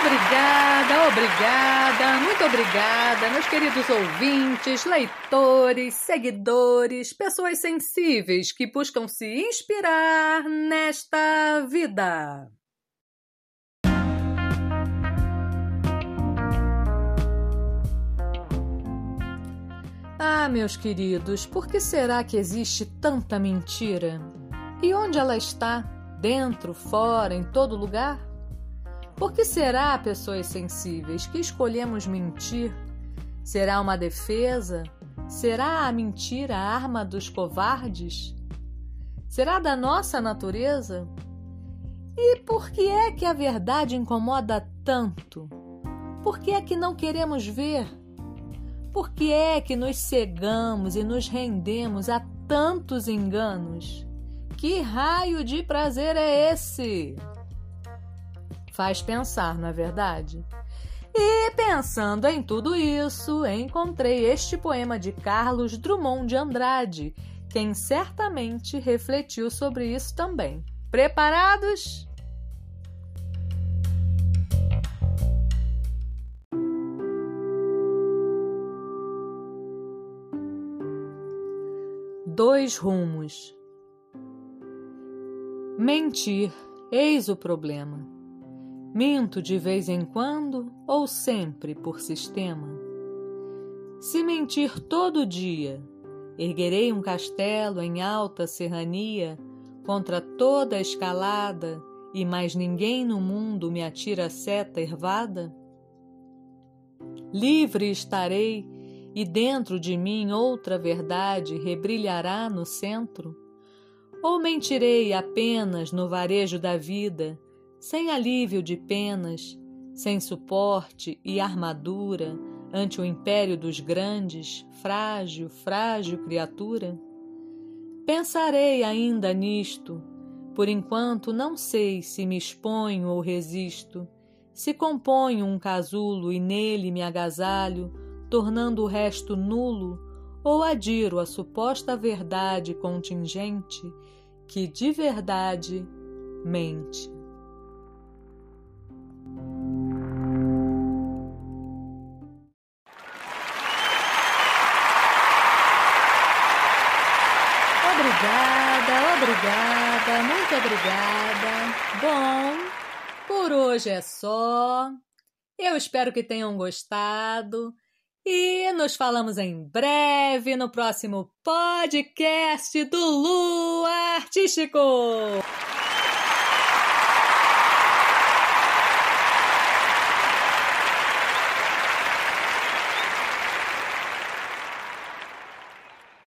Obrigada, obrigada, muito obrigada, meus queridos ouvintes, leitores, seguidores, pessoas sensíveis que buscam se inspirar nesta vida. Ah, meus queridos, por que será que existe tanta mentira? E onde ela está? Dentro, fora, em todo lugar? Por que será, pessoas sensíveis, que escolhemos mentir? Será uma defesa? Será a mentira a arma dos covardes? Será da nossa natureza? E por que é que a verdade incomoda tanto? Por que é que não queremos ver? Por que é que nos cegamos e nos rendemos a tantos enganos? Que raio de prazer é esse? Faz pensar, não é verdade? E pensando em tudo isso, encontrei este poema de Carlos Drummond de Andrade, quem certamente refletiu sobre isso também. Preparados? dois rumos. Mentir, eis o problema. Minto de vez em quando ou sempre por sistema? Se mentir todo dia, erguerei um castelo em alta serrania contra toda a escalada e mais ninguém no mundo me atira seta ervada? Livre estarei e dentro de mim outra verdade rebrilhará no centro? Ou mentirei apenas no varejo da vida, sem alívio de penas, sem suporte e armadura ante o império dos grandes, frágil, frágil criatura? Pensarei ainda nisto, por enquanto não sei se me exponho ou resisto, se componho um casulo e nele me agasalho, tornando o resto nulo, ou adiro a suposta verdade contingente que de verdade mente. Obrigada, obrigada, muito obrigada. Bom, por hoje é só. Eu espero que tenham gostado. E nos falamos em breve no próximo podcast do Lu Artístico.